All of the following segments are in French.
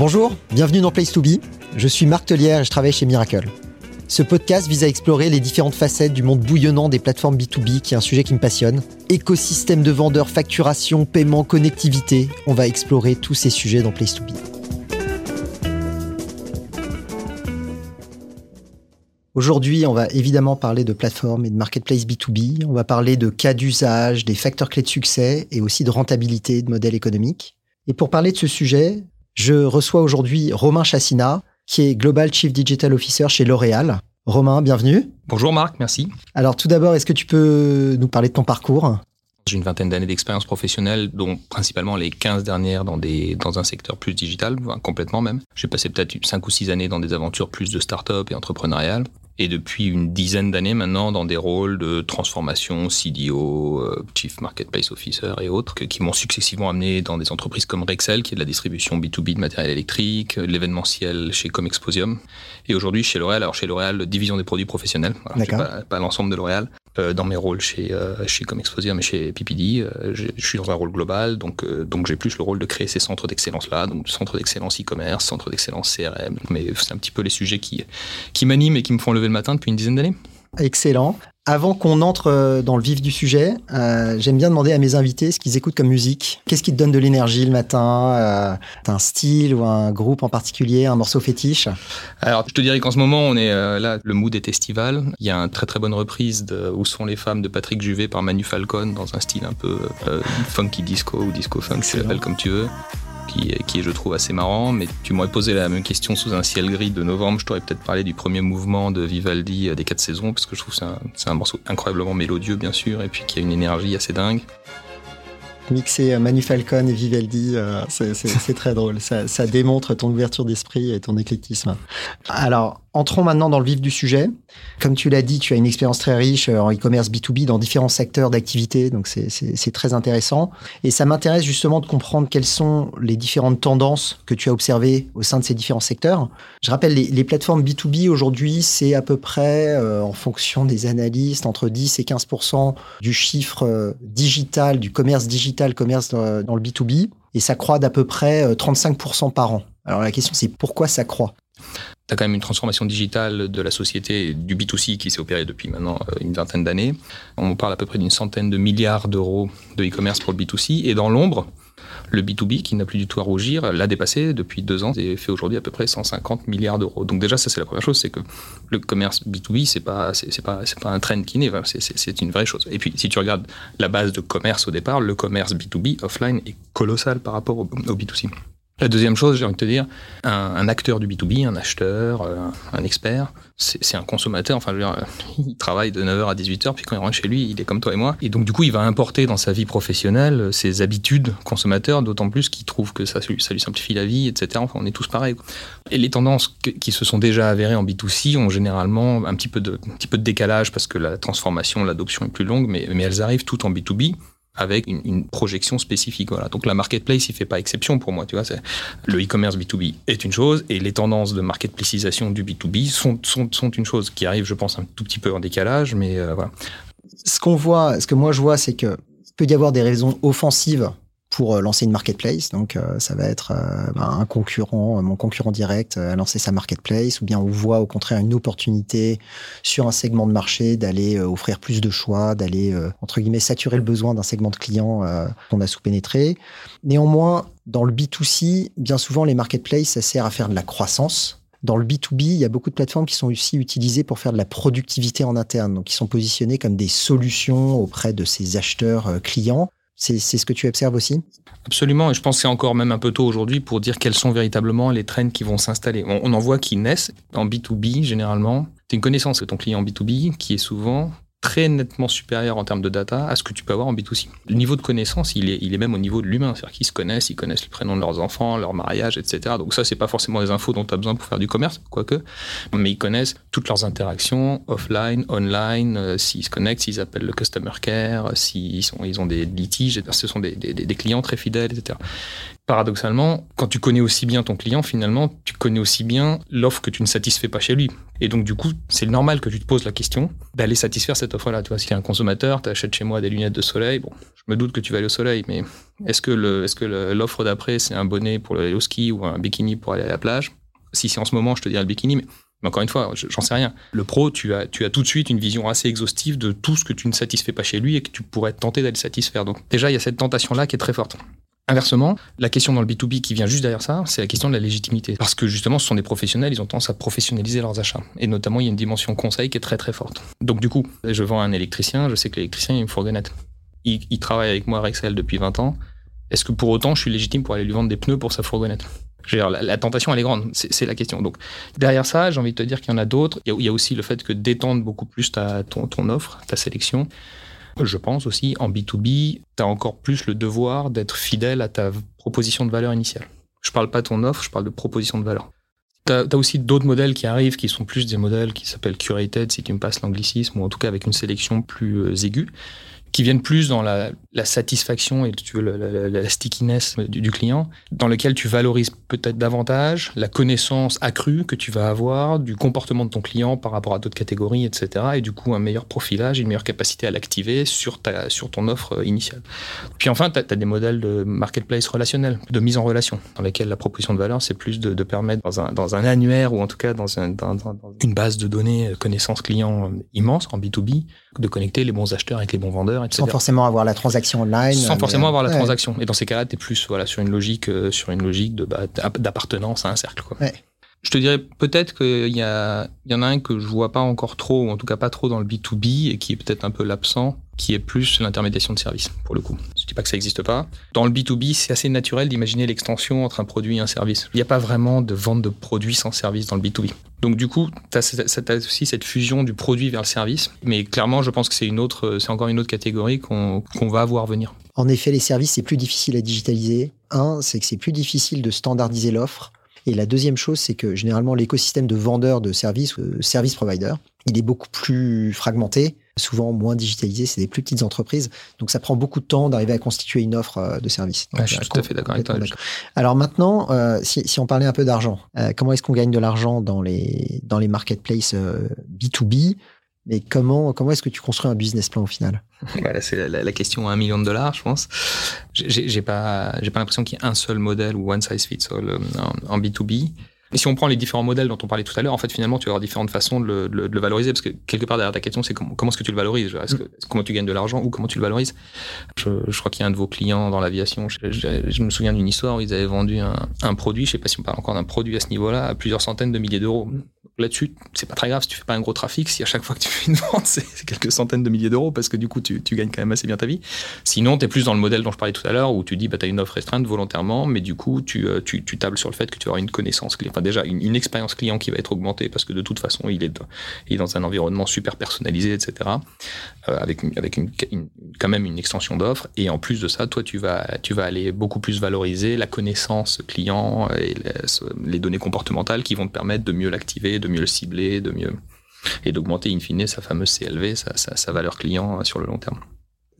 Bonjour, bienvenue dans Place to Be. Je suis Marc Tellière et je travaille chez Miracle. Ce podcast vise à explorer les différentes facettes du monde bouillonnant des plateformes B2B, qui est un sujet qui me passionne. Écosystème de vendeurs, facturation, paiement, connectivité. On va explorer tous ces sujets dans Place to Be. Aujourd'hui, on va évidemment parler de plateformes et de marketplace B2B. On va parler de cas d'usage, des facteurs clés de succès et aussi de rentabilité de modèles économiques. Et pour parler de ce sujet, je reçois aujourd'hui Romain Chassina, qui est Global Chief Digital Officer chez L'Oréal. Romain, bienvenue. Bonjour Marc, merci. Alors tout d'abord, est-ce que tu peux nous parler de ton parcours? J'ai une vingtaine d'années d'expérience professionnelle, dont principalement les 15 dernières dans, des, dans un secteur plus digital, complètement même. J'ai passé peut-être 5 ou 6 années dans des aventures plus de start-up et entrepreneuriales et depuis une dizaine d'années maintenant dans des rôles de transformation, CDO, euh, Chief Marketplace Officer et autres, qui m'ont successivement amené dans des entreprises comme Rexel, qui est de la distribution B2B de matériel électrique, l'événementiel chez Comexposium, et aujourd'hui chez L'Oréal, alors chez L'Oréal, division des produits professionnels, pas, pas l'ensemble de L'Oréal, euh, dans mes rôles chez, euh, chez Comexposium et chez PPD, je suis dans un rôle global, donc, donc j'ai plus le rôle de créer ces centres d'excellence-là, donc centres d'excellence e-commerce, centres d'excellence CRM, mais c'est un petit peu les sujets qui, qui m'animent et qui me font lever matin depuis une dizaine d'années. Excellent. Avant qu'on entre euh, dans le vif du sujet, euh, j'aime bien demander à mes invités ce qu'ils écoutent comme musique. Qu'est-ce qui te donne de l'énergie le matin euh, un style ou un groupe en particulier, un morceau fétiche? Alors, je te dirais qu'en ce moment, on est là, le mood est estival. Il y a une très très bonne reprise de Où sont les femmes de Patrick Juvet par Manu Falcon dans un style un peu funky disco ou disco funk, tu l'appelles comme tu veux qui, est, je trouve, assez marrant. Mais tu m'aurais posé la même question sous un ciel gris de novembre. Je t'aurais peut-être parlé du premier mouvement de Vivaldi euh, des quatre saisons, parce que je trouve que c'est un, un morceau incroyablement mélodieux, bien sûr, et puis qui a une énergie assez dingue mixer euh, Manu Falcon et Vivaldi, euh, c'est très drôle. Ça, ça, démontre ton ouverture d'esprit et ton éclectisme. Alors, entrons maintenant dans le vif du sujet. Comme tu l'as dit, tu as une expérience très riche euh, en e-commerce B2B dans différents secteurs d'activité, donc c'est très intéressant. Et ça m'intéresse justement de comprendre quelles sont les différentes tendances que tu as observées au sein de ces différents secteurs. Je rappelle, les, les plateformes B2B aujourd'hui, c'est à peu près, en fonction des analystes, entre 10 et 15 du chiffre digital, du commerce digital commerce dans, le B2B, et ça croît d'à peu près 35% euh, par an. Alors la question c'est pourquoi ça croît? Tu as quand même une transformation digitale de la société du B2C qui s'est opérée depuis maintenant euh, une vingtaine d'années. On parle à peu près d'une centaine de milliards d'euros de e-commerce pour le B2C. Et dans l'ombre, le B2B, qui n'a plus du tout à rougir, l'a dépassé depuis deux ans et fait aujourd'hui à peu près 150 milliards d'euros. Donc déjà, ça c'est la première chose, c'est que le commerce B2B, c'est pas c'est pas c'est pas un trend qui naît, c'est une vraie chose. Et puis si tu regardes la base de commerce au départ, le commerce B2B offline est colossal par rapport au B2C. La deuxième chose, j'ai envie de te dire, un, acteur du B2B, un acheteur, euh, un, expert, c'est un consommateur. Enfin, je veux dire, il travaille de 9h à 18h, puis quand il rentre chez lui, il est comme toi et moi. Et donc, du coup, il va importer dans sa vie professionnelle ses habitudes consommateurs, d'autant plus qu'il trouve que ça, lui simplifie la vie, etc. Enfin, on est tous pareils. Et les tendances qui se sont déjà avérées en B2C ont généralement un petit peu de, un petit peu de décalage parce que la transformation, l'adoption est plus longue, mais, mais elles arrivent toutes en B2B avec une, projection spécifique. Voilà. Donc la marketplace, il fait pas exception pour moi. Tu vois, le e-commerce B2B est une chose et les tendances de marketplacisation du B2B sont, sont, sont une chose qui arrive, je pense, un tout petit peu en décalage, mais euh, voilà. Ce qu'on voit, ce que moi je vois, c'est que peut y avoir des raisons offensives pour euh, lancer une marketplace. Donc, euh, ça va être euh, ben, un concurrent, mon concurrent direct a lancé sa marketplace, ou bien on voit au contraire une opportunité sur un segment de marché d'aller offrir plus de choix, d'aller entre guillemets saturer le besoin d'un segment de clients qu'on a sous-pénétré. Néanmoins, dans le B2C, bien souvent les marketplaces, ça sert à faire de la croissance. Dans le B2B, il y a beaucoup de plateformes qui sont aussi utilisées pour faire de la productivité en interne, donc qui sont positionnées comme des solutions auprès de ces acheteurs clients c'est ce que tu observes aussi? Absolument, et je pense que c'est encore même un peu tôt aujourd'hui pour dire quels sont véritablement les trends qui vont s'installer. On, en voit qui naissent en B2B généralement. Tu une connaissance de ton client B2B qui est souvent très nettement supérieur en termes de data à ce que tu peux avoir en B2C. Le niveau de connaissance, il est, il est même au niveau de l'humain. C'est-à-dire qu'ils se connaissent, ils connaissent le prénom de leurs enfants, leur mariage, etc. Donc ça, c'est pas forcément des infos dont tu as besoin pour faire du commerce, quoique. Mais ils connaissent toutes leurs interactions, offline, online, euh, s'ils se connectent, s'ils appellent le customer care, s'ils sont, ils ont des litiges, ce sont des, des, des clients très fidèles, etc paradoxalement, quand tu connais aussi bien ton client, finalement, tu connais aussi bien l'offre que tu ne satisfais pas chez lui. Et donc, du coup, c'est normal que tu te poses la question d'aller satisfaire cette offre-là. Tu vois, si tu es un consommateur, tu achètes chez moi des lunettes de soleil, bon, je me doute que tu vas aller au soleil, mais est-ce que l'offre d'après, c'est un bonnet pour aller au ski ou un bikini pour aller à la plage? Si c'est en ce moment, je te dirais le bikini, mais, encore une fois, j'en sais rien. Le pro, tu as, tu as tout de suite une vision assez exhaustive de tout ce que tu ne satisfais pas chez lui et que tu pourrais tenter d'aller satisfaire. Donc déjà, il y a cette tentation-là qui est très forte. Inversement, la question dans le B2B qui vient juste derrière ça, c'est la question de la légitimité. Parce que justement, ce sont des professionnels, ils ont tendance à professionnaliser leurs achats. Et notamment, il y a une dimension conseil qui est très très forte. Donc du coup, je vends un électricien, je sais que l'électricien, il une fourgonnette. Il, il travaille avec moi à Rexel depuis 20 ans. Est-ce que pour autant, je suis légitime pour aller lui vendre des pneus pour sa fourgonnette la, la, tentation, elle est grande, c'est la question. Donc, derrière ça, j'ai envie de te dire qu'il y en a d'autres. Il, y a aussi le fait que d'étendre beaucoup plus ta, ton offre, ta sélection. Je pense aussi, en B2B, tu as encore plus le devoir d'être fidèle à ta proposition de valeur initiale. Je parle pas de ton offre, je parle de proposition de valeur. Tu as, aussi d'autres modèles qui arrivent qui sont plus des modèles qui s'appellent curated, si tu me passes l'anglicisme, ou en tout cas avec une sélection plus euh, aiguë qui viennent plus dans la, satisfaction et tu veux, la, stickiness du, client, dans lequel tu valorises peut-être davantage la connaissance accrue que tu vas avoir du comportement de ton client par rapport à d'autres catégories, etc. Et du coup, un meilleur profilage, une meilleure capacité à l'activer sur, ta, sur ton offre initiale. Puis enfin, tu as, des modèles de marketplace relationnel, de mise en relation, dans lesquels la proposition de valeur, c'est plus de, de, permettre dans un, dans un annuaire ou en tout cas dans, un, dans, dans une base de données connaissance client immense en B2B, de connecter les bons acheteurs avec les bons vendeurs sans forcément avoir la transaction online. Sans forcément avoir la transaction. Et dans ces cas-là, tu es plus voilà, sur une logique, euh, sur une logique de, bah, d'appartenance à un cercle. Quoi. Je te dirais peut-être qu'il y, a, y en a un que je vois pas encore trop, ou en tout cas pas trop dans le B2B, et qui est peut-être un peu l'absent, qui est plus l'intermédiation de services, pour le coup. Je dis pas que ça n'existe pas. Dans le B2B, c'est assez naturel d'imaginer l'extension entre un produit et un service. Il n'y a pas vraiment de vente de produits sans service dans le B2B. Donc du coup, tu as, aussi cette fusion du produit vers le service. Mais clairement, je pense que c'est une autre, c'est encore une autre catégorie qu'on va voir venir. En effet, les services, c'est plus difficile à digitaliser. Un, c'est que c'est plus difficile de standardiser l'offre. Et la deuxième chose, c'est que généralement, l'écosystème de vendeurs de services, euh, service provider, il est beaucoup plus fragmenté, souvent moins digitalisé, c'est des plus petites entreprises. Donc ça prend beaucoup de temps d'arriver à constituer une offre euh, de service. je suis tout à fait d'accord avec toi. Alors maintenant, euh, si, si, on parlait un peu d'argent, euh, comment est-ce qu'on gagne de l'argent dans les, dans les marketplaces euh, B2B mais comment, comment est-ce que tu construis un business plan au final? Voilà, C'est la, question à un million de dollars, je pense. J'ai pas, pas l'impression qu'il y ait un seul modèle ou one size fits all euh, en, en B2B. Et si on prend les différents modèles dont on parlait tout à l'heure, en fait, finalement, tu vas avoir différentes façons de le, de le, valoriser, parce que quelque part derrière ta question, c'est comment, comment est-ce que tu le valorises? Est-ce que, Comment tu gagnes de l'argent ou comment tu le valorises? Je, je, crois qu'il y a un de vos clients dans l'aviation, je, je, me souviens d'une histoire où ils avaient vendu un, un, produit, je sais pas si on parle encore d'un produit à ce niveau-là, à plusieurs centaines de milliers d'euros. Là-dessus, c'est pas très grave si tu fais pas un gros trafic, si à chaque fois que tu fais une vente, c'est quelques centaines de milliers d'euros, parce que du coup, tu, tu, gagnes quand même assez bien ta vie. Sinon, tu es plus dans le modèle dont je parlais tout à l'heure, où tu dis, bah, tu as une offre restreinte volontairement, mais du coup, tu, euh, tu, tu, tables sur le fait que tu auras une connaissance déjà une, expérience client qui va être augmentée, parce que de toute façon, il est, dans, un environnement super personnalisé, etc., euh, avec, quand même une extension d'offres. Et en plus de ça, toi, tu vas, aller beaucoup plus valoriser la connaissance client et les, données comportementales qui vont te permettre de mieux l'activer, de mieux le cibler, de mieux et d'augmenter in fine sa fameuse CLV, sa, valeur client sur le long terme.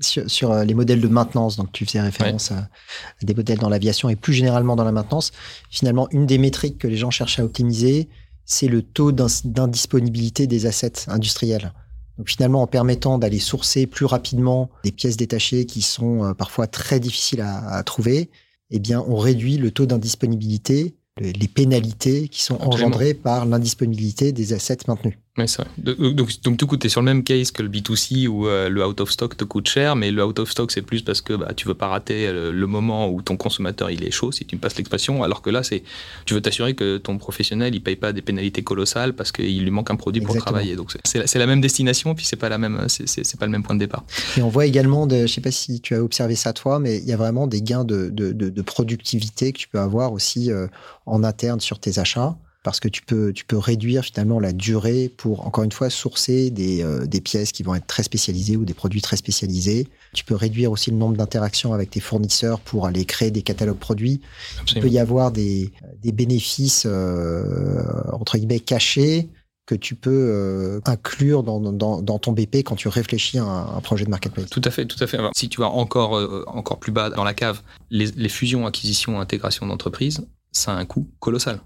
Sur, sur, euh, les modèles de maintenance, donc tu faisais référence ouais. à, à, des modèles dans l'aviation et plus généralement dans la maintenance, finalement, une des métriques que les gens cherchent à optimiser, c'est le taux d'indisponibilité des assets industriels. Donc finalement, en permettant d'aller sourcer plus rapidement des pièces détachées qui sont euh, parfois très difficiles à, à trouver, eh bien, on réduit le taux d'indisponibilité les pénalités qui sont Absolument. engendrées par l'indisponibilité des assets maintenus. Oui, c'est vrai. Donc, donc, du coup, tu es sur le même case que le B2C où euh, le out of stock te coûte cher, mais le out of stock, c'est plus parce que bah, tu veux pas rater le, euh, le, moment où ton consommateur il est chaud, si tu me passes l'expression, alors que là, c'est tu veux t'assurer que ton professionnel il paye pas des pénalités colossales parce qu'il lui manque un produit Exactement. pour travailler. Donc, c'est la même destination, puis c'est pas, la même, c'est pas le même point de départ. Et on voit également, de, je sais pas si tu as observé ça toi, mais il y a vraiment des gains de, de, de, de productivité que tu peux avoir aussi euh, en interne sur tes achats parce que tu peux, tu peux réduire finalement la durée pour, encore une fois, sourcer des, euh, des pièces qui vont être très spécialisées ou des produits très spécialisés. Tu peux réduire aussi le nombre d'interactions avec tes fournisseurs pour aller créer des catalogues produits. Absolument. Il peut y avoir des, des bénéfices, euh, entre guillemets, cachés que tu peux euh, inclure dans, dans, dans, ton BP quand tu réfléchis à un, un, projet de marketplace. Tout à fait, tout à fait. Si tu vas encore, euh, encore plus bas dans la cave, les, les fusions, acquisitions, intégrations d'entreprises, ça a un coût colossal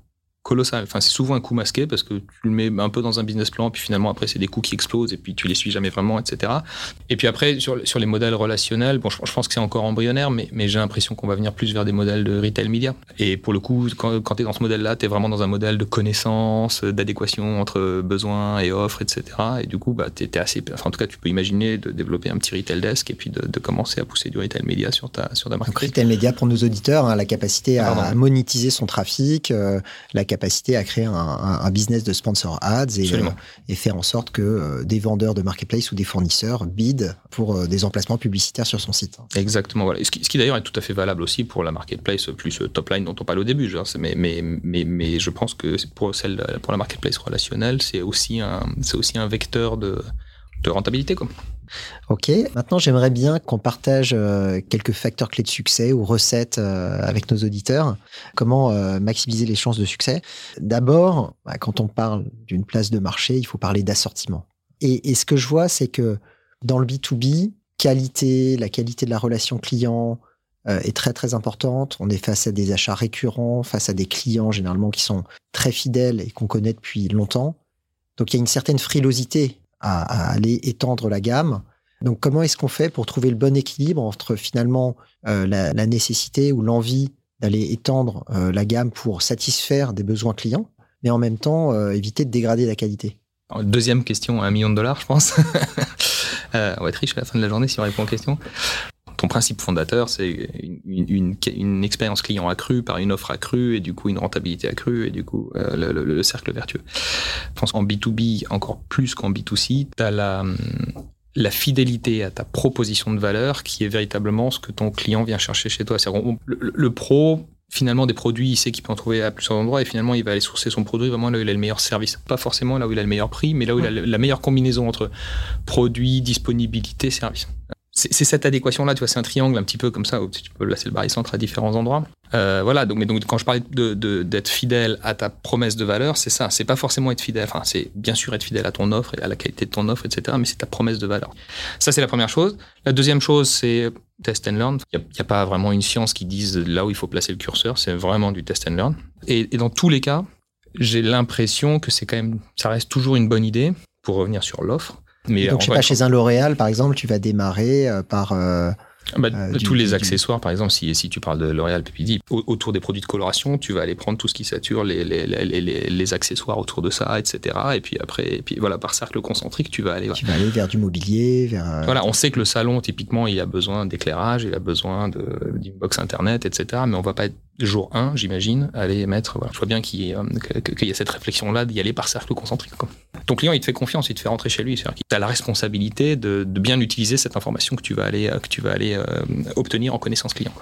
colossal. Enfin, c'est souvent un coût masqué parce que tu le mets un peu dans un business plan, puis finalement après c'est des coûts qui explosent et puis tu les suis jamais vraiment, etc. Et puis après sur, sur les modèles relationnels, bon, je, pense que c'est encore embryonnaire, mais, mais j'ai l'impression qu'on va venir plus vers des modèles de retail media. Et pour le coup, quand, quand tu es dans ce modèle-là, tu es vraiment dans un modèle de connaissance, d'adéquation entre besoins et offres, etc. Et du coup, bah, tu es, assez, enfin, en tout cas, tu peux imaginer de développer un petit retail desk et puis de, de commencer à pousser du retail media sur ta, sur ta marque. Donc, retail media pour nos auditeurs, hein, la capacité à, à, monétiser son trafic, euh, la capacité à créer un, un, business de sponsor ads et, euh, et faire en sorte que euh, des vendeurs de marketplace ou des fournisseurs bident pour euh, des emplacements publicitaires sur son site. Exactement. Voilà. Ce qui, qui d'ailleurs est tout à fait valable aussi pour la marketplace plus top line dont on parle au début. Genre, mais, mais, mais, mais je pense que pour, celle, pour la marketplace relationnelle, c'est aussi, un, aussi un vecteur de, de rentabilité. Quoi. Ok, maintenant j'aimerais bien qu'on partage euh, quelques facteurs clés de succès ou recettes euh, avec nos auditeurs. Comment euh, maximiser les chances de succès? D'abord, bah, quand on parle d'une place de marché, il faut parler d'assortiment. Et, ce que je vois, c'est que dans le B2B, qualité, la qualité de la relation client est très très importante. On est face à des achats récurrents, face à des clients généralement qui sont très fidèles et qu'on connaît depuis longtemps. Donc il y a une certaine frilosité à, aller étendre la gamme. Donc comment est-ce qu'on fait pour trouver le bon équilibre entre finalement euh, la, nécessité ou l'envie d'aller étendre euh, la gamme pour satisfaire des besoins clients, mais en même temps euh, éviter de dégrader la qualité? Deuxième question, un million de dollars, je pense. on va être riche à la fin de la journée si on répond aux questions ton principe fondateur, c'est une, une, expérience client accrue par une offre accrue et du coup une rentabilité accrue et du coup euh, le, cercle vertueux. Je pense qu'en B2B, encore plus qu'en B2C, tu as la, la fidélité à ta proposition de valeur qui est véritablement ce que ton client vient chercher chez toi. Le, le, pro, finalement, des produits, il sait qu'il peut en trouver à plusieurs endroits et finalement, il va aller sourcer son produit vraiment là où il a le meilleur service. Pas forcément là où il a le meilleur prix, mais là où il a la meilleure combinaison entre produit, disponibilité, service c'est cette adéquation-là, tu vois, c'est un triangle un petit peu comme ça, où tu peux placer le barycentre à différents endroits. Euh, voilà, donc, mais donc quand je parlais d'être fidèle à ta promesse de valeur, c'est ça. C'est pas forcément être fidèle, enfin, c'est bien sûr être fidèle à ton offre et à la qualité de ton offre, etc., mais c'est ta promesse de valeur. Ça, c'est la première chose. La deuxième chose, c'est test and learn. Il n'y a, pas vraiment une science qui dise là où il faut placer le curseur, c'est vraiment du test and learn. Et, et dans tous les cas, j'ai l'impression que c'est quand même, ça reste toujours une bonne idée, pour revenir sur l'offre, mais donc, je sais pas, chez un L'Oréal, par exemple, tu vas démarrer euh, par. Euh, bah, euh, tous les accessoires, par exemple, si, si tu parles de L'Oréal PPD, autour des produits de coloration, tu vas aller prendre tout ce qui sature, les, les, les, les, accessoires autour de ça, etc. Et puis après, et puis voilà, par cercle concentrique, tu vas aller. Tu vas aller vers du mobilier, vers. Voilà, on sait que le salon, typiquement, il a besoin d'éclairage, il a besoin d'une box internet, etc. Mais on va pas être jour 1, j'imagine, aller mettre. Voilà. Je vois bien qu'il y, a cette réflexion-là d'y aller par cercle concentrique. Ton client, il te fait confiance, il te fait rentrer chez lui. C'est-à-dire qu'il a la responsabilité de, bien utiliser cette information que tu vas aller, tu aller euh, obtenir en connaissance client.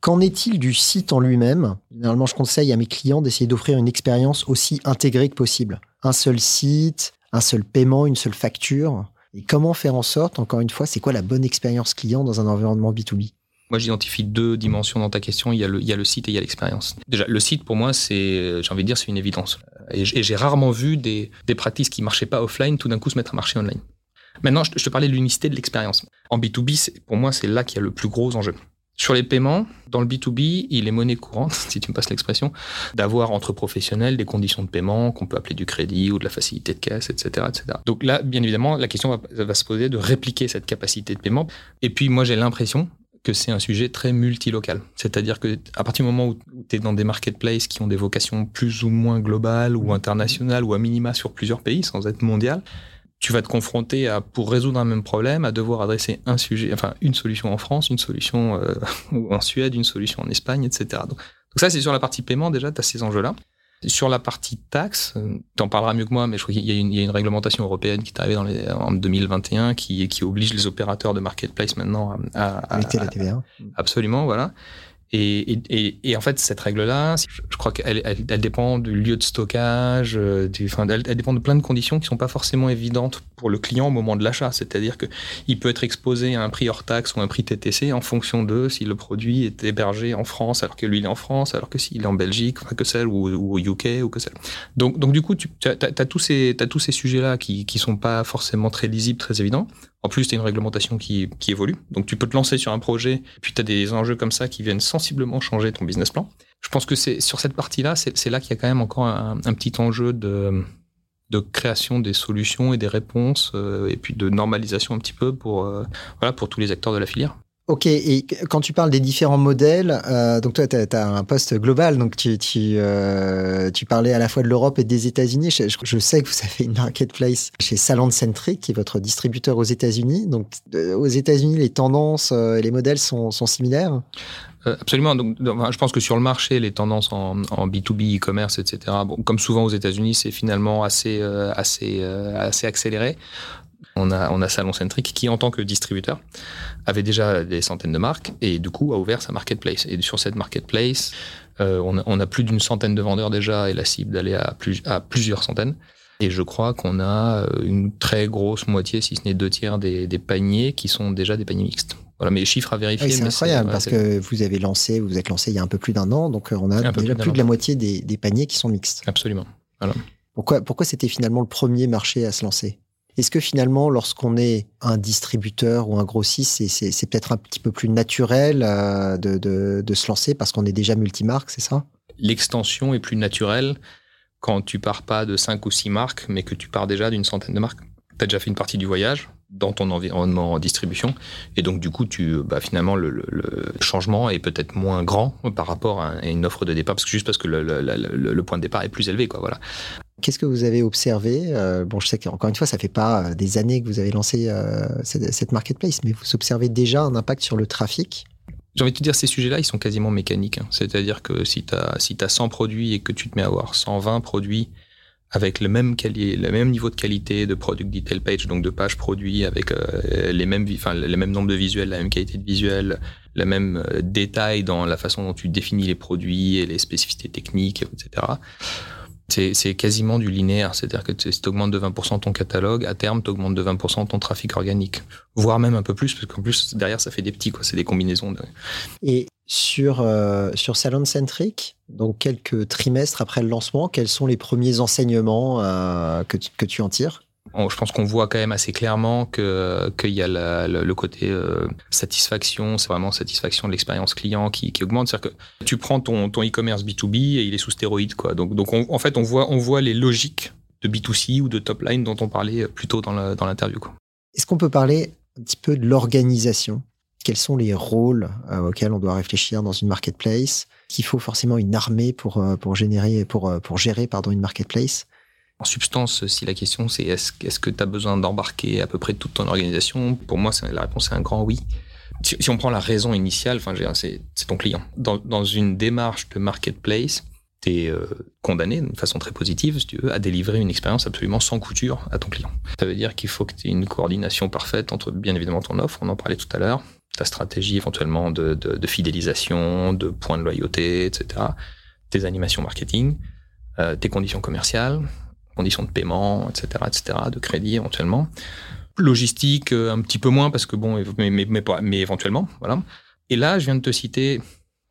Qu'en est-il du site en lui-même? Généralement, je conseille à mes clients d'essayer d'offrir une expérience aussi intégrée que possible. Un seul site, un seul paiement, une seule facture. Et comment faire en sorte, encore une fois, c'est quoi la bonne expérience client dans un environnement B2B moi, j'identifie deux dimensions dans ta question. Il y a le, il y a le site et il y a l'expérience. Déjà, le site, pour moi, c'est, j'ai envie de dire, c'est une évidence. Et j'ai rarement vu des, des pratiques qui marchaient pas offline tout d'un coup se mettre à marcher online. Maintenant, je te parlais de l'unicité de l'expérience. En B2B, pour moi, c'est là qu'il y a le plus gros enjeu. Sur les paiements, dans le B2B, il est monnaie courante, si tu me passes l'expression, d'avoir entre professionnels des conditions de paiement qu'on peut appeler du crédit ou de la facilité de caisse, etc. etc. Donc là, bien évidemment, la question va, va se poser de répliquer cette capacité de paiement. Et puis moi, j'ai l'impression, que c'est un sujet très multilocal. C'est-à-dire que à partir du moment où, tu es dans des marketplaces qui ont des vocations plus ou moins globales ou internationales ou à minima sur plusieurs pays sans être mondial, tu vas te confronter à, pour résoudre un même problème, à devoir adresser un sujet, enfin une solution en France, une solution euh, en Suède, une solution en Espagne, etc. Donc, donc ça, c'est sur la partie paiement déjà, tu as ces enjeux-là. Sur la partie taxe, euh, tu en parleras mieux que moi, mais je crois qu'il y, y, a une réglementation européenne qui est arrivée dans les, en 2021 qui, qui oblige les opérateurs de marketplace maintenant à, à, à, la TVA. Absolument, voilà. Et, et, et, en fait, cette règle-là, je crois qu'elle elle, elle, dépend du lieu de stockage, euh, du, enfin, elle, dépend de plein de conditions qui sont pas forcément évidentes pour le client au moment de l'achat. C'est-à-dire que il peut être exposé à un prix hors taxe ou un prix TTC en fonction de si le produit est hébergé en France alors que lui il est en France, alors que s'il est en Belgique, enfin, que celle ou, ou, au UK ou que celle. Donc, donc du coup, tu as, as, tous ces, as tous ces sujets-là qui, qui sont pas forcément très lisibles, très évidents. En plus, tu as une réglementation qui, évolue. Donc, tu peux te lancer sur un projet, puis tu as des enjeux comme ça qui viennent sensiblement changer ton business plan. Je pense que c'est sur cette partie-là, c'est là qu'il y a quand même encore un, petit enjeu de, création des solutions et des réponses, euh, et puis de normalisation un petit peu pour, euh, tous les acteurs de la filière. Ok, et quand tu parles des différents modèles, euh, donc toi, tu as, un poste global, donc tu, tu, euh, tu, parlais à la fois de l'Europe et des États-Unis. Je, sais que vous avez une marketplace chez Salon Centric, qui est votre distributeur aux États-Unis. Donc, aux États-Unis, les tendances et les modèles sont, sont similaires? Euh, Absolument. Donc, je pense que sur le marché, les tendances en, en B2B, e-commerce, etc., bon, comme souvent aux États-Unis, c'est finalement assez, assez, assez accéléré. On a, on a Salon Centric qui, en tant que distributeur, avait déjà des centaines de marques et du coup a ouvert sa marketplace. Et sur cette marketplace, euh, on, a, plus d'une centaine de vendeurs déjà et la cible d'aller à, plus, à plusieurs centaines. Et je crois qu'on a euh, une très grosse moitié, si ce n'est deux tiers des, paniers qui sont déjà des paniers mixtes. Voilà, mais les chiffres à vérifier. c'est incroyable parce que vous avez lancé, vous êtes lancé il y a un peu plus d'un an, donc euh, on a déjà plus, de la moitié des, des, paniers qui sont mixtes. Absolument. Voilà. Pourquoi, pourquoi c'était finalement le premier marché à se lancer? Est-ce que finalement, lorsqu'on est un distributeur ou un grossiste, c'est peut-être un petit peu plus naturel euh, de, se lancer parce qu'on est déjà multimarque, c'est ça? L'extension est plus naturelle quand tu pars pas de 5 ou 6 marques, mais que tu pars déjà d'une centaine de marques. Tu as déjà fait une partie du voyage dans ton environnement en distribution. Et donc, du coup, tu, bah, finalement, le, changement est peut-être moins grand par rapport à une offre de départ, parce que juste parce que le, point de départ est plus élevé. Quoi, voilà. Qu'est-ce que vous avez observé euh, Bon, je sais qu'encore une fois, ça fait pas euh, des années que vous avez lancé euh, cette, marketplace, mais vous observez déjà un impact sur le trafic? J'ai envie de te dire, ces sujets-là, ils sont quasiment mécaniques. Hein. C'est-à-dire que si tu as, si as 100 produits et que tu te mets à avoir 120 produits avec le même, le même niveau de qualité de product detail page, donc de page produit, avec les, mêmes, enfin, les mêmes nombres de visuels, la même qualité de visuel, le même détail dans la façon dont tu définis les produits et les spécificités techniques, etc c'est quasiment du linéaire. C'est-à-dire que si tu augmentes de 20% ton catalogue, à terme, tu augmentes de 20% ton trafic organique. Voire même un peu plus, parce qu'en plus, derrière, ça fait des petits. C'est des combinaisons. Sur, euh, sur Salon Centric, donc quelques trimestres après le lancement, quels sont les premiers enseignements euh, que, que tu en tires? Je pense qu'on voit quand même assez clairement que qu'il y a le, côté euh, satisfaction, c'est vraiment satisfaction de l'expérience client qui, augmente. C'est-à-dire que tu prends ton ton e-commerce B2B et il est sous stéroïde quoi. Donc donc en fait on voit on voit les logiques de B2C ou de top line dont on parlait plus tôt dans l'interview. Est-ce qu'on peut parler un petit peu de l'organisation? Quels sont les rôles euh, auxquels on doit réfléchir dans une marketplace Qu'il faut forcément une armée pour euh, pour générer pour pour gérer pardon une marketplace en substance, si la question c'est est-ce, que tu as besoin d'embarquer à peu près toute ton organisation, pour moi, la réponse est un grand oui. Si, on prend la raison initiale, enfin, c'est, ton client. Dans, une démarche de marketplace, tu es euh, condamné d'une façon très positive, si tu veux, à délivrer une expérience absolument sans couture à ton client. Ça veut dire qu'il faut que tu aies une coordination parfaite entre, bien évidemment, ton offre, on en parlait tout à l'heure, ta stratégie éventuellement de, de, fidélisation, de points de loyauté, etc., tes animations marketing, euh, tes conditions commerciales, conditions de paiement, etc., etc., de crédit éventuellement. Logistique, euh, un petit peu moins parce que bon, mais, mais, mais, éventuellement, voilà. Et là, je viens de te citer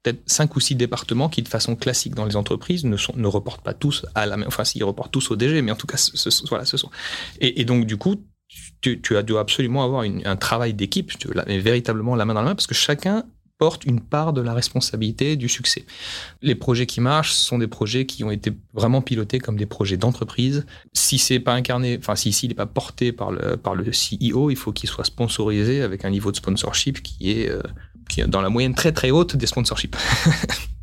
peut-être cinq ou six départements qui, de façon classique dans les entreprises, ne, sont, ne reportent pas tous à la même, enfin, s'ils reportent tous au DG, mais en tout cas, ce, voilà, ce sont. Et, donc, du coup, tu, as dû absolument avoir un travail d'équipe, véritablement la main dans la main, parce que chacun porte une part de la responsabilité du succès. Les projets qui marchent sont des projets qui ont été vraiment pilotés comme des projets d'entreprise. Si c'est pas incarné, enfin si s'il n'est pas porté par le par le CEO, il faut qu'il soit sponsorisé avec un niveau de sponsorship qui est euh, qui est dans la moyenne très très haute des sponsorships.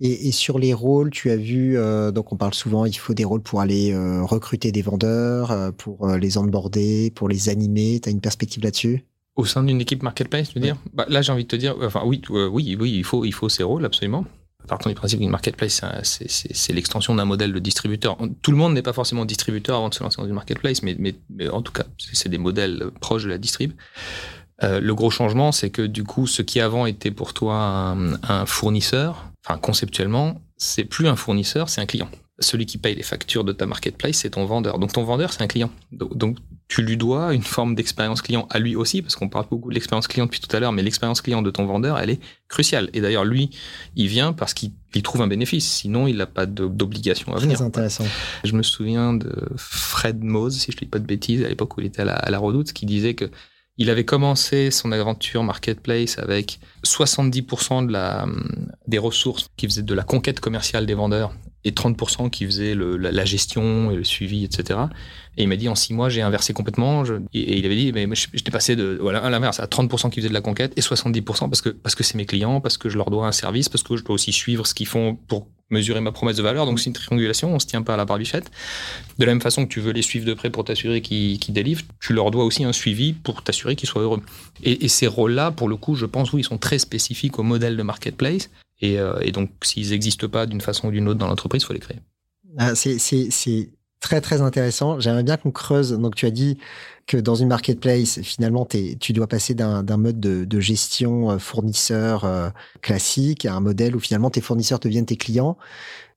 Et, sur les rôles, tu as vu, euh, donc on parle souvent, il faut des rôles pour aller euh, recruter des vendeurs, pour les onboarder, pour les animer. Tu as une perspective là-dessus? Au sein d'une équipe marketplace, tu veux dire? Bah, Là, j'ai envie de te dire, enfin oui, euh, oui, oui, il faut, il faut ces rôles absolument. Partant du principe qu'une marketplace, c'est l'extension d'un modèle de distributeur. Tout le monde n'est pas forcément distributeur avant de se lancer dans une marketplace, mais, mais, mais en tout cas, c'est des modèles proches de la distrib. Euh, le gros changement, c'est que du coup, ce qui avant était pour toi un, un fournisseur, enfin conceptuellement, c'est plus un fournisseur, c'est un client. Celui qui paye les factures de ta marketplace, c'est ton vendeur. Donc ton vendeur, c'est un client. Donc tu lui dois une forme d'expérience client à lui aussi, parce qu'on parle beaucoup de l'expérience client depuis tout à l'heure, mais l'expérience client de ton vendeur, elle est cruciale. Et d'ailleurs, lui, il vient parce qu'il trouve un bénéfice, sinon il n'a pas d'obligation à venir. Très intéressant. Je me souviens de Fred Mose, si je ne dis pas de bêtises, à l'époque où il était à la, à la Redoute, qui disait que Il avait commencé son aventure marketplace avec 70% de la, des ressources qui faisaient de la conquête commerciale des vendeurs et 30% qui faisaient la, gestion et le suivi, etc. Et il m'a dit en six mois, j'ai inversé complètement. et, il avait dit, mais j'étais passé de voilà à l'inverse à 30% qui faisaient de la conquête et 70% parce que parce que c'est mes clients, parce que je leur dois un service, parce que je dois aussi suivre ce qu'ils font pour mesurer ma promesse de valeur. Donc c'est une triangulation, on se tient pas à la barbichette. De la même façon que tu veux les suivre de près pour t'assurer qu'ils délivrent, tu leur dois aussi un suivi pour t'assurer qu'ils soient heureux. Et, et ces rôles-là, pour le coup, je pense, oui, ils sont très spécifiques au modèle de marketplace. Euh, et, donc, s'ils n'existent pas d'une façon ou d'une autre dans l'entreprise, il faut les créer. Ah, c'est très, très intéressant. J'aimerais bien qu'on creuse. Donc, tu as dit que dans une marketplace, finalement, tu dois passer d'un mode de, gestion euh, fournisseur euh, classique à un modèle où finalement tes fournisseurs deviennent tes clients.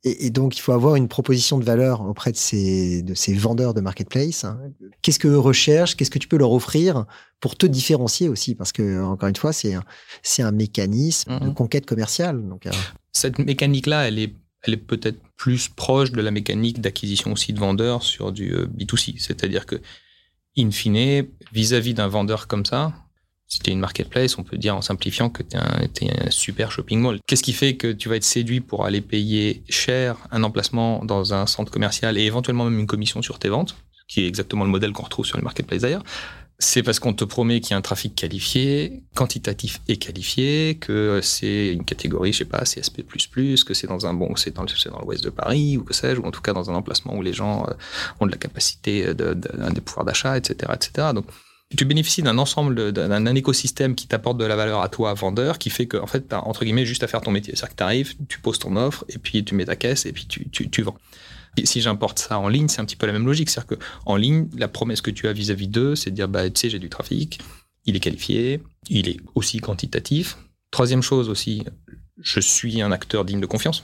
Et, donc, il faut avoir une proposition de valeur auprès de ces, de ces vendeurs de marketplace. Qu'est-ce qu'eux recherchent? Qu'est-ce que tu peux leur offrir pour te différencier aussi? Parce que, encore une fois, c'est un, mécanisme de mmh conquête commerciale. Donc, euh. Cette mécanique-là, elle est, elle est peut-être plus proche de la mécanique d'acquisition aussi de vendeurs sur du euh, B2C. C'est-à-dire que, in fine, vis-à-vis d'un vendeur comme ça, si tu es une marketplace, on peut dire en simplifiant que tu es, un super shopping mall. Qu'est-ce qui fait que tu vas être séduit pour aller payer cher un emplacement dans un centre commercial et éventuellement même une commission sur tes ventes, qui est exactement le modèle qu'on retrouve sur les marketplaces d'ailleurs c'est parce qu'on te promet qu'il y a un trafic qualifié, quantitatif et qualifié, que c'est une catégorie, je sais pas, CSP++, que c'est dans un bon, c'est dans, dans l'ouest de Paris, ou que sais-je, ou en tout cas dans un emplacement où les gens euh, ont de la capacité, de, de, des pouvoirs d'achat, etc., etc. Donc, tu bénéficies d'un ensemble, d'un écosystème qui t'apporte de la valeur à toi, vendeur, qui fait que, en fait, as, entre guillemets, juste à faire ton métier. C'est-à-dire que tu arrives, tu poses ton offre, et puis tu mets ta caisse, et puis tu, tu, tu vends. Si j'importe ça en ligne, c'est un petit peu la même logique. C'est-à-dire qu'en ligne, la promesse que tu as vis-à-vis d'eux, c'est de dire, bah, tu sais, j'ai du trafic, il est qualifié, il est aussi quantitatif. Troisième chose aussi, je suis un acteur digne de confiance.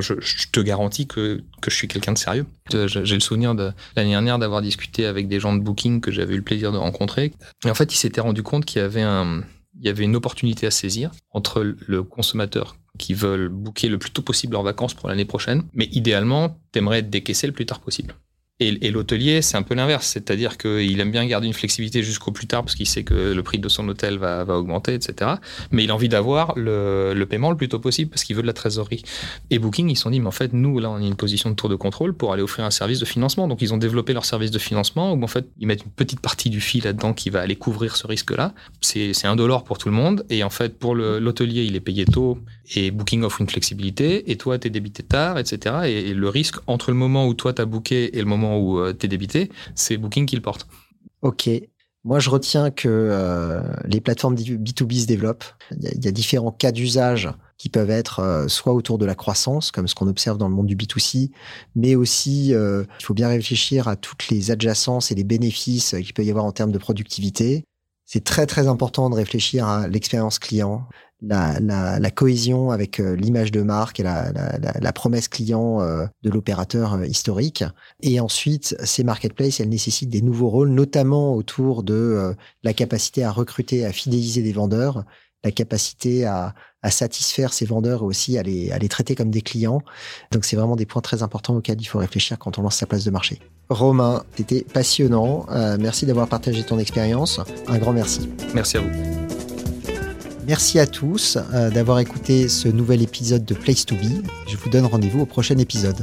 Je, je, te garantis que, que je suis quelqu'un de sérieux. J'ai le souvenir de l'année dernière d'avoir discuté avec des gens de Booking que j'avais eu le plaisir de rencontrer. Et en fait, ils s'étaient rendu compte qu'il y avait un, il y avait une opportunité à saisir entre le consommateur qui veulent booker le plus tôt possible leurs vacances pour l'année prochaine, mais idéalement, t'aimerais décaisser le plus tard possible. Et, l'hôtelier, c'est un peu l'inverse, c'est-à-dire qu'il aime bien garder une flexibilité jusqu'au plus tard parce qu'il sait que le prix de son hôtel va, augmenter, etc. Mais il a envie d'avoir le, paiement le plus tôt possible parce qu'il veut de la trésorerie. Et Booking, ils se sont dit, mais en fait, nous, là, on est une position de tour de contrôle pour aller offrir un service de financement. Donc, ils ont développé leur service de financement où, en fait, ils mettent une petite partie du fil là-dedans qui va aller couvrir ce risque-là. C'est un dollar pour tout le monde. Et en fait, pour l'hôtelier, il est payé tôt et Booking offre une flexibilité. Et toi, t'es débité tard, etc. Et, et le risque entre le moment où toi, t'as booké et le moment où euh, tu es débité, c'est Booking qui le porte. Ok. Moi, je retiens que euh, les plateformes B2B se développent. Il y, a différents cas d'usage qui peuvent être euh, soit autour de la croissance, comme ce qu'on observe dans le monde du B2C, mais aussi il faut bien réfléchir à toutes les adjacences et les bénéfices qu'il peut y avoir en termes de productivité. C'est très très important de réfléchir à l'expérience client, la, la, la, cohésion avec euh, l'image de marque et la, la promesse client euh, de l'opérateur euh, historique. Et ensuite, ces marketplaces, elles nécessitent des nouveaux rôles, notamment autour de la capacité à recruter, à fidéliser des vendeurs, la capacité à, à satisfaire ces vendeurs et aussi à les, à les traiter comme des clients. Donc c'est vraiment des points très importants auxquels il faut réfléchir quand on lance sa place de marché. Romain, c'était passionnant. merci d'avoir partagé ton expérience. Un grand merci. Merci à vous. Merci à tous euh, d'avoir écouté ce nouvel épisode de Place to Be. Je vous donne rendez-vous au prochain épisode.